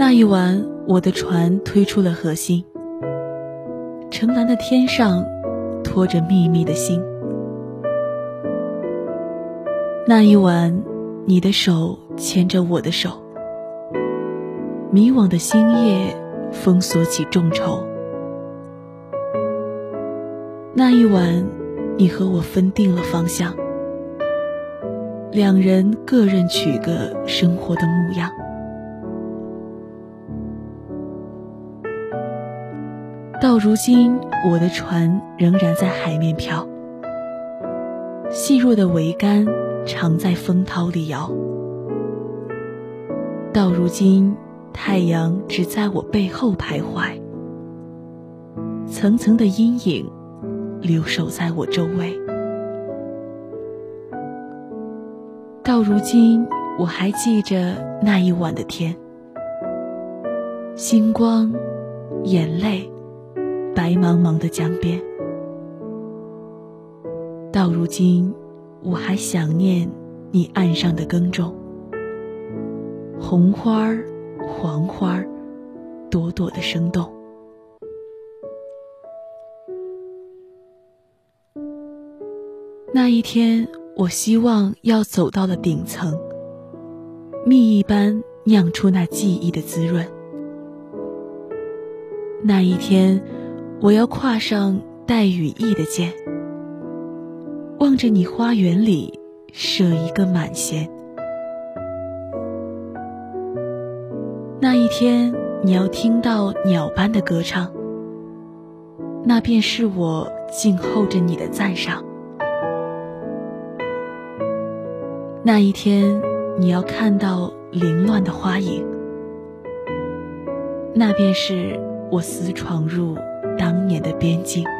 那一晚，我的船推出了河心，澄蓝的天上托着密密的星。那一晚，你的手牵着我的手，迷惘的星夜封锁起众筹。那一晚，你和我分定了方向，两人各任取个生活的模样。到如今，我的船仍然在海面飘，细弱的桅杆常在风涛里摇。到如今，太阳只在我背后徘徊，层层的阴影留守在我周围。到如今，我还记着那一晚的天，星光，眼泪。白茫茫的江边，到如今，我还想念你岸上的耕种，红花儿、黄花儿，朵朵的生动。那一天，我希望要走到了顶层，蜜一般酿出那记忆的滋润。那一天。我要跨上带羽翼的箭，望着你花园里射一个满弦。那一天，你要听到鸟般的歌唱，那便是我静候着你的赞赏。那一天，你要看到凌乱的花影，那便是我私闯入。年的边境。